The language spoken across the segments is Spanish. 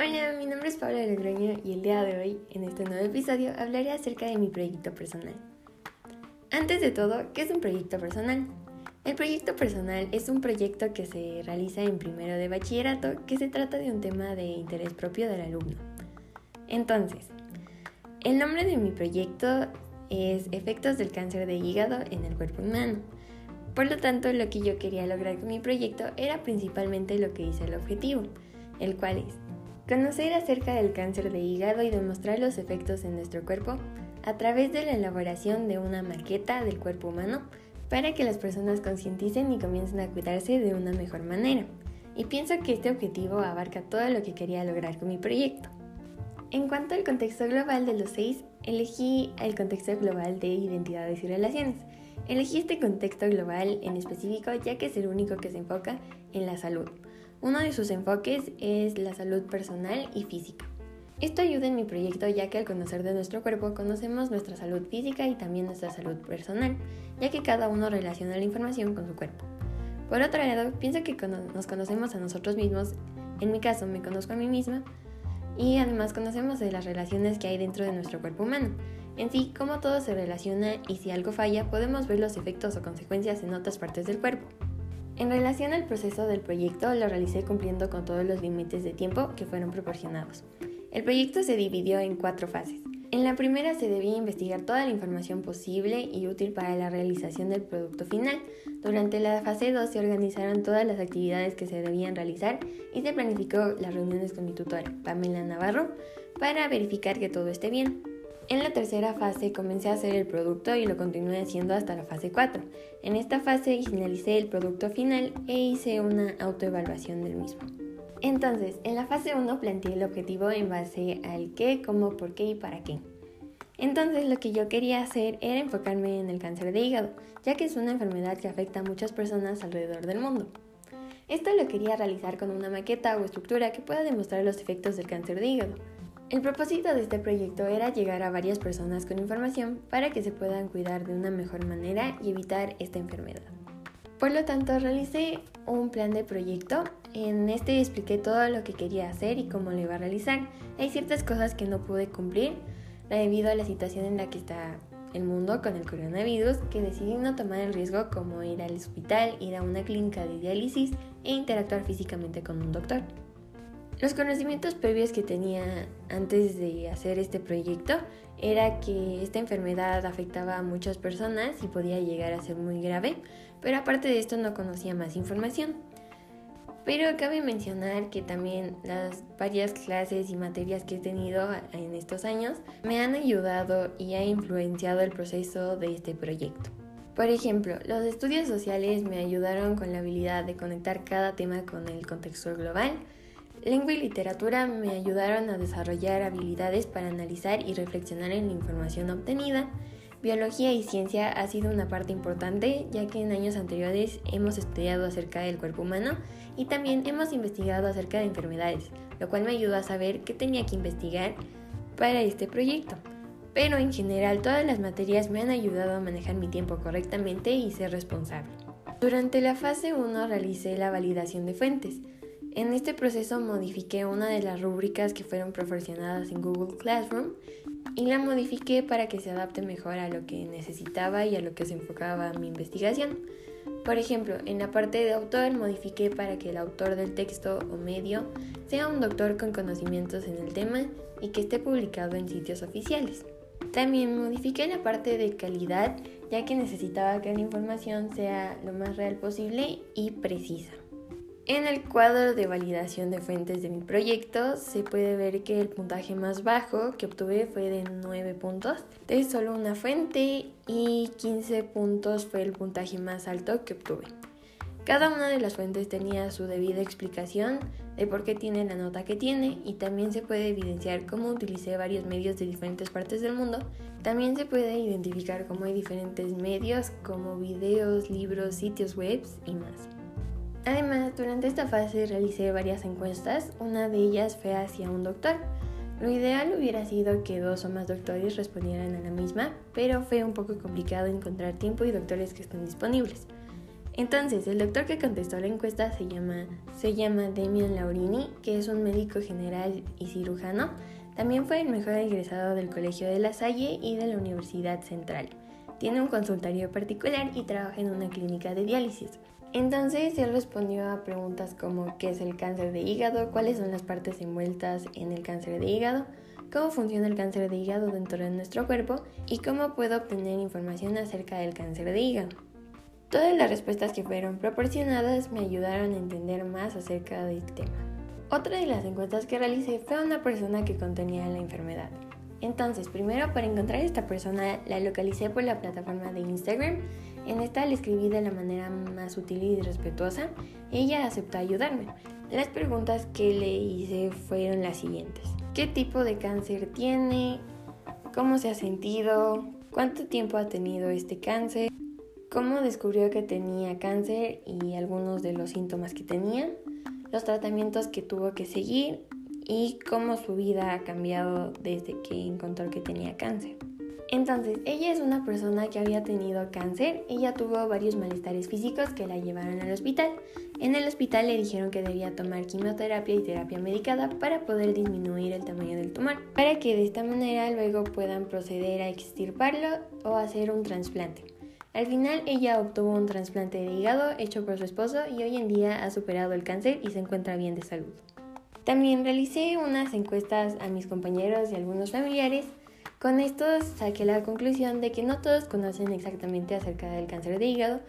Hola, mi nombre es Paula Logroño y el día de hoy, en este nuevo episodio, hablaré acerca de mi proyecto personal. Antes de todo, ¿qué es un proyecto personal? El proyecto personal es un proyecto que se realiza en primero de bachillerato que se trata de un tema de interés propio del alumno. Entonces, el nombre de mi proyecto es Efectos del cáncer de hígado en el cuerpo humano. Por lo tanto, lo que yo quería lograr con mi proyecto era principalmente lo que hice el objetivo, el cual es conocer acerca del cáncer de hígado y demostrar los efectos en nuestro cuerpo a través de la elaboración de una maqueta del cuerpo humano para que las personas concienticen y comiencen a cuidarse de una mejor manera. Y pienso que este objetivo abarca todo lo que quería lograr con mi proyecto. En cuanto al contexto global de los seis, elegí el contexto global de identidades y relaciones. Elegí este contexto global en específico ya que es el único que se enfoca en la salud. Uno de sus enfoques es la salud personal y física. Esto ayuda en mi proyecto ya que al conocer de nuestro cuerpo conocemos nuestra salud física y también nuestra salud personal, ya que cada uno relaciona la información con su cuerpo. Por otro lado, pienso que nos conocemos a nosotros mismos, en mi caso me conozco a mí misma, y además conocemos de las relaciones que hay dentro de nuestro cuerpo humano. En sí, cómo todo se relaciona y si algo falla, podemos ver los efectos o consecuencias en otras partes del cuerpo. En relación al proceso del proyecto, lo realicé cumpliendo con todos los límites de tiempo que fueron proporcionados. El proyecto se dividió en cuatro fases. En la primera se debía investigar toda la información posible y útil para la realización del producto final. Durante la fase 2 se organizaron todas las actividades que se debían realizar y se planificó las reuniones con mi tutora, Pamela Navarro, para verificar que todo esté bien. En la tercera fase comencé a hacer el producto y lo continué haciendo hasta la fase 4. En esta fase finalicé el producto final e hice una autoevaluación del mismo. Entonces, en la fase 1 planteé el objetivo en base al qué, cómo, por qué y para qué. Entonces lo que yo quería hacer era enfocarme en el cáncer de hígado, ya que es una enfermedad que afecta a muchas personas alrededor del mundo. Esto lo quería realizar con una maqueta o estructura que pueda demostrar los efectos del cáncer de hígado, el propósito de este proyecto era llegar a varias personas con información para que se puedan cuidar de una mejor manera y evitar esta enfermedad. Por lo tanto, realicé un plan de proyecto. En este expliqué todo lo que quería hacer y cómo lo iba a realizar. Hay ciertas cosas que no pude cumplir debido a la situación en la que está el mundo con el coronavirus, que decidí no tomar el riesgo como ir al hospital, ir a una clínica de diálisis e interactuar físicamente con un doctor. Los conocimientos previos que tenía antes de hacer este proyecto era que esta enfermedad afectaba a muchas personas y podía llegar a ser muy grave, pero aparte de esto no conocía más información. Pero cabe mencionar que también las varias clases y materias que he tenido en estos años me han ayudado y ha influenciado el proceso de este proyecto. Por ejemplo, los estudios sociales me ayudaron con la habilidad de conectar cada tema con el contexto global, Lengua y literatura me ayudaron a desarrollar habilidades para analizar y reflexionar en la información obtenida. Biología y ciencia ha sido una parte importante ya que en años anteriores hemos estudiado acerca del cuerpo humano y también hemos investigado acerca de enfermedades, lo cual me ayudó a saber qué tenía que investigar para este proyecto. Pero en general todas las materias me han ayudado a manejar mi tiempo correctamente y ser responsable. Durante la fase 1 realicé la validación de fuentes. En este proceso modifiqué una de las rúbricas que fueron proporcionadas en Google Classroom y la modifiqué para que se adapte mejor a lo que necesitaba y a lo que se enfocaba mi investigación. Por ejemplo, en la parte de autor modifiqué para que el autor del texto o medio sea un doctor con conocimientos en el tema y que esté publicado en sitios oficiales. También modifiqué la parte de calidad ya que necesitaba que la información sea lo más real posible y precisa. En el cuadro de validación de fuentes de mi proyecto se puede ver que el puntaje más bajo que obtuve fue de 9 puntos de solo una fuente y 15 puntos fue el puntaje más alto que obtuve. Cada una de las fuentes tenía su debida explicación de por qué tiene la nota que tiene y también se puede evidenciar cómo utilicé varios medios de diferentes partes del mundo. También se puede identificar cómo hay diferentes medios como videos, libros, sitios web y más. Además, durante esta fase realicé varias encuestas, una de ellas fue hacia un doctor. Lo ideal hubiera sido que dos o más doctores respondieran a la misma, pero fue un poco complicado encontrar tiempo y doctores que estén disponibles. Entonces, el doctor que contestó la encuesta se llama, se llama Demian Laurini, que es un médico general y cirujano. También fue el mejor egresado del Colegio de La Salle y de la Universidad Central. Tiene un consultorio particular y trabaja en una clínica de diálisis. Entonces él respondió a preguntas como qué es el cáncer de hígado, cuáles son las partes envueltas en el cáncer de hígado, cómo funciona el cáncer de hígado dentro de nuestro cuerpo y cómo puedo obtener información acerca del cáncer de hígado. Todas las respuestas que fueron proporcionadas me ayudaron a entender más acerca del tema. Otra de las encuestas que realicé fue a una persona que contenía la enfermedad. Entonces, primero para encontrar a esta persona la localicé por la plataforma de Instagram. En esta le escribí de la manera más sutil y respetuosa. Ella aceptó ayudarme. Las preguntas que le hice fueron las siguientes. ¿Qué tipo de cáncer tiene? ¿Cómo se ha sentido? ¿Cuánto tiempo ha tenido este cáncer? cómo descubrió que tenía cáncer y algunos de los síntomas que tenía, los tratamientos que tuvo que seguir y cómo su vida ha cambiado desde que encontró que tenía cáncer. Entonces, ella es una persona que había tenido cáncer, ella tuvo varios malestares físicos que la llevaron al hospital. En el hospital le dijeron que debía tomar quimioterapia y terapia medicada para poder disminuir el tamaño del tumor, para que de esta manera luego puedan proceder a extirparlo o hacer un trasplante. Al final ella obtuvo un trasplante de hígado hecho por su esposo y hoy en día ha superado el cáncer y se encuentra bien de salud. También realicé unas encuestas a mis compañeros y algunos familiares. Con estos saqué la conclusión de que no todos conocen exactamente acerca del cáncer de hígado,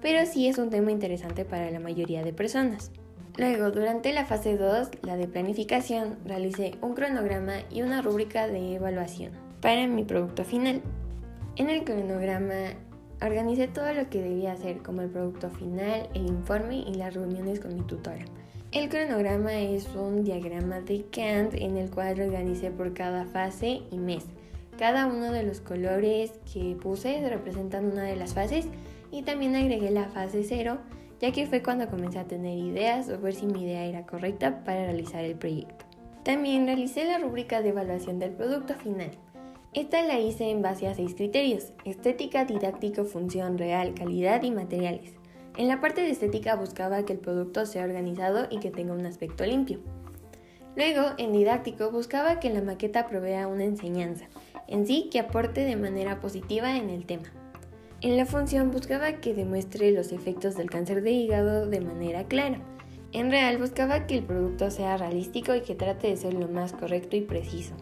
pero sí es un tema interesante para la mayoría de personas. Luego, durante la fase 2, la de planificación, realicé un cronograma y una rúbrica de evaluación para mi producto final. En el cronograma Organicé todo lo que debía hacer, como el producto final, el informe y las reuniones con mi tutora. El cronograma es un diagrama de Kant en el cual organicé por cada fase y mes. Cada uno de los colores que puse representan una de las fases y también agregué la fase 0, ya que fue cuando comencé a tener ideas o ver si mi idea era correcta para realizar el proyecto. También realicé la rúbrica de evaluación del producto final. Esta la hice en base a seis criterios, estética, didáctico, función real, calidad y materiales. En la parte de estética buscaba que el producto sea organizado y que tenga un aspecto limpio. Luego, en didáctico, buscaba que la maqueta provea una enseñanza, en sí que aporte de manera positiva en el tema. En la función buscaba que demuestre los efectos del cáncer de hígado de manera clara. En real buscaba que el producto sea realístico y que trate de ser lo más correcto y preciso.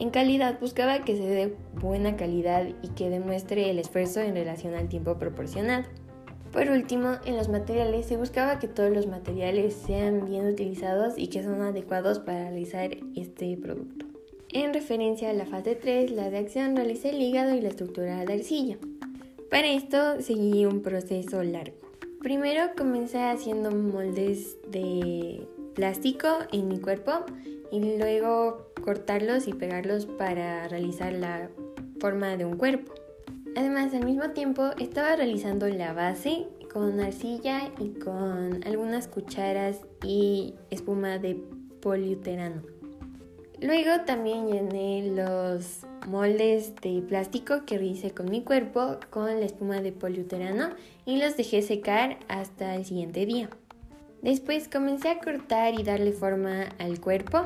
En calidad buscaba que se dé buena calidad y que demuestre el esfuerzo en relación al tiempo proporcionado. Por último, en los materiales se buscaba que todos los materiales sean bien utilizados y que son adecuados para realizar este producto. En referencia a la fase 3, la de acción, realicé el hígado y la estructura de arcilla. Para esto seguí un proceso largo. Primero comencé haciendo moldes de plástico en mi cuerpo y luego cortarlos y pegarlos para realizar la forma de un cuerpo. Además, al mismo tiempo estaba realizando la base con arcilla y con algunas cucharas y espuma de poliuterano. Luego también llené los moldes de plástico que hice con mi cuerpo con la espuma de poliuterano y los dejé secar hasta el siguiente día. Después comencé a cortar y darle forma al cuerpo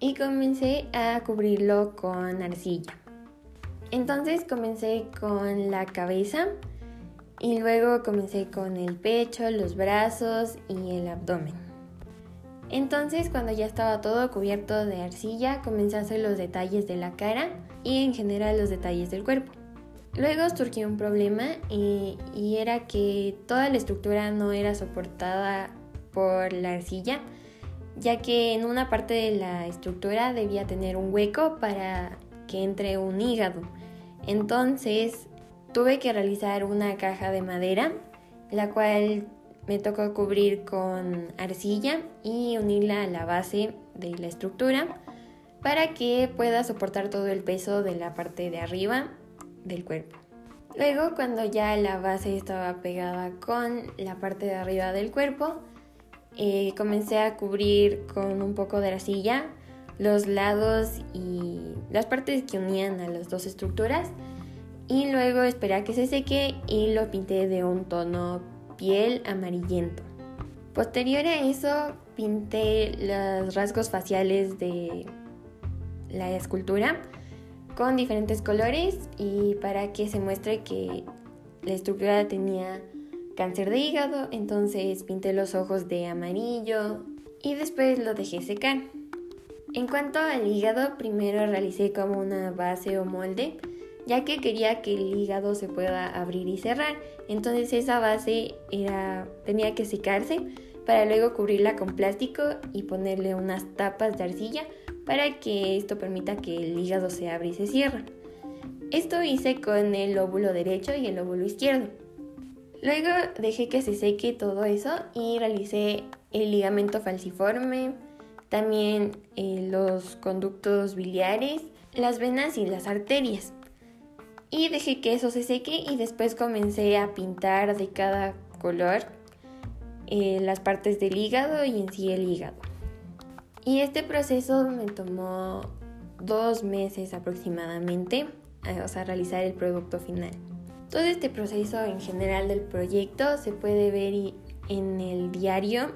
y comencé a cubrirlo con arcilla. Entonces comencé con la cabeza y luego comencé con el pecho, los brazos y el abdomen. Entonces cuando ya estaba todo cubierto de arcilla comencé a hacer los detalles de la cara y en general los detalles del cuerpo. Luego surgió un problema y, y era que toda la estructura no era soportada por la arcilla ya que en una parte de la estructura debía tener un hueco para que entre un hígado. Entonces tuve que realizar una caja de madera, la cual me tocó cubrir con arcilla y unirla a la base de la estructura para que pueda soportar todo el peso de la parte de arriba del cuerpo. Luego, cuando ya la base estaba pegada con la parte de arriba del cuerpo, eh, comencé a cubrir con un poco de arcilla los lados y las partes que unían a las dos estructuras y luego esperé a que se seque y lo pinté de un tono piel amarillento. Posterior a eso pinté los rasgos faciales de la escultura con diferentes colores y para que se muestre que la estructura tenía cáncer de hígado, entonces pinté los ojos de amarillo y después lo dejé secar. En cuanto al hígado, primero realicé como una base o molde, ya que quería que el hígado se pueda abrir y cerrar. Entonces esa base tenía que secarse para luego cubrirla con plástico y ponerle unas tapas de arcilla para que esto permita que el hígado se abra y se cierre. Esto hice con el lóbulo derecho y el lóbulo izquierdo. Luego dejé que se seque todo eso y realicé el ligamento falciforme, también eh, los conductos biliares, las venas y las arterias. Y dejé que eso se seque y después comencé a pintar de cada color eh, las partes del hígado y en sí el hígado. Y este proceso me tomó dos meses aproximadamente, eh, o sea, realizar el producto final. Todo este proceso en general del proyecto se puede ver en el diario,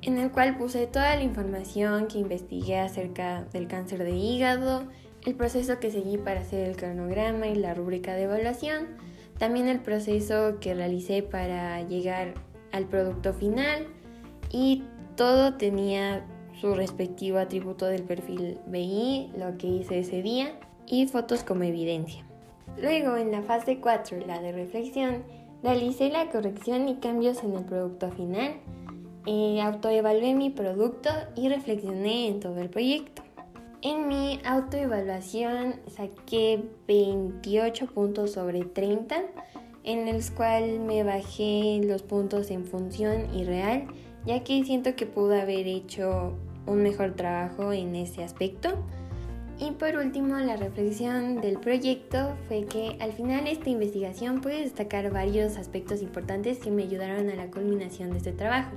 en el cual puse toda la información que investigué acerca del cáncer de hígado, el proceso que seguí para hacer el cronograma y la rúbrica de evaluación, también el proceso que realicé para llegar al producto final y todo tenía su respectivo atributo del perfil BI, lo que hice ese día y fotos como evidencia. Luego, en la fase 4, la de reflexión, realicé la corrección y cambios en el producto final, eh, autoevalué mi producto y reflexioné en todo el proyecto. En mi autoevaluación saqué 28 puntos sobre 30, en los cuales me bajé los puntos en función y real, ya que siento que pude haber hecho un mejor trabajo en ese aspecto. Y por último, la reflexión del proyecto fue que al final esta investigación puede destacar varios aspectos importantes que me ayudaron a la culminación de este trabajo.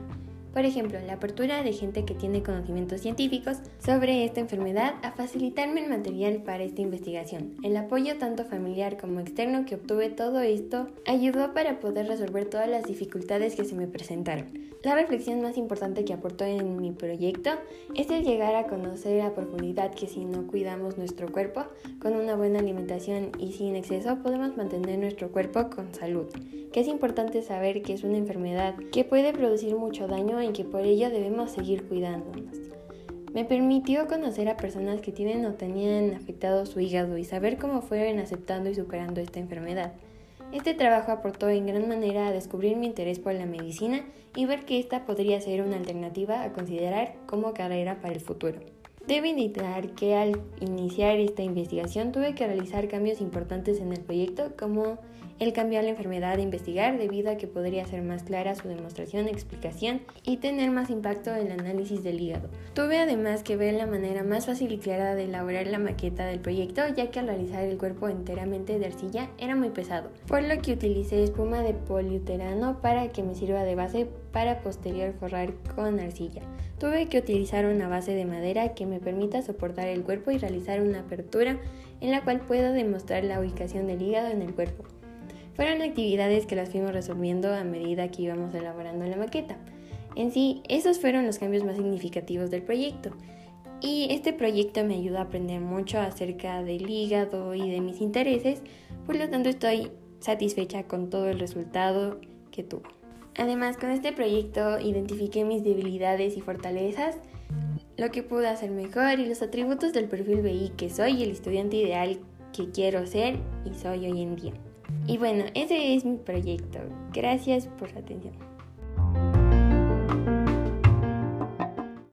Por ejemplo, la apertura de gente que tiene conocimientos científicos sobre esta enfermedad a facilitarme el material para esta investigación. El apoyo tanto familiar como externo que obtuve todo esto ayudó para poder resolver todas las dificultades que se me presentaron. La reflexión más importante que aportó en mi proyecto es el llegar a conocer a profundidad que si no cuidamos nuestro cuerpo con una buena alimentación y sin exceso podemos mantener nuestro cuerpo con salud. Que es importante saber que es una enfermedad que puede producir mucho daño y que por ello debemos seguir cuidándonos. Me permitió conocer a personas que tienen o tenían afectado su hígado y saber cómo fueron aceptando y superando esta enfermedad. Este trabajo aportó en gran manera a descubrir mi interés por la medicina y ver que esta podría ser una alternativa a considerar como carrera para el futuro. Debo indicar que al iniciar esta investigación tuve que realizar cambios importantes en el proyecto como el cambiar la enfermedad de investigar debido a que podría ser más clara su demostración, explicación y tener más impacto en el análisis del hígado. Tuve además que ver la manera más fácil y clara de elaborar la maqueta del proyecto ya que al realizar el cuerpo enteramente de arcilla era muy pesado, por lo que utilicé espuma de poliuterano para que me sirva de base para posterior forrar con arcilla. Tuve que utilizar una base de madera que me permita soportar el cuerpo y realizar una apertura en la cual puedo demostrar la ubicación del hígado en el cuerpo. Fueron actividades que las fuimos resolviendo a medida que íbamos elaborando la maqueta. En sí, esos fueron los cambios más significativos del proyecto. Y este proyecto me ayuda a aprender mucho acerca del hígado y de mis intereses, por lo tanto estoy satisfecha con todo el resultado que tuvo. Además, con este proyecto identifiqué mis debilidades y fortalezas, lo que pude hacer mejor y los atributos del perfil BI que soy el estudiante ideal que quiero ser y soy hoy en día. Y bueno, ese es mi proyecto. Gracias por la atención.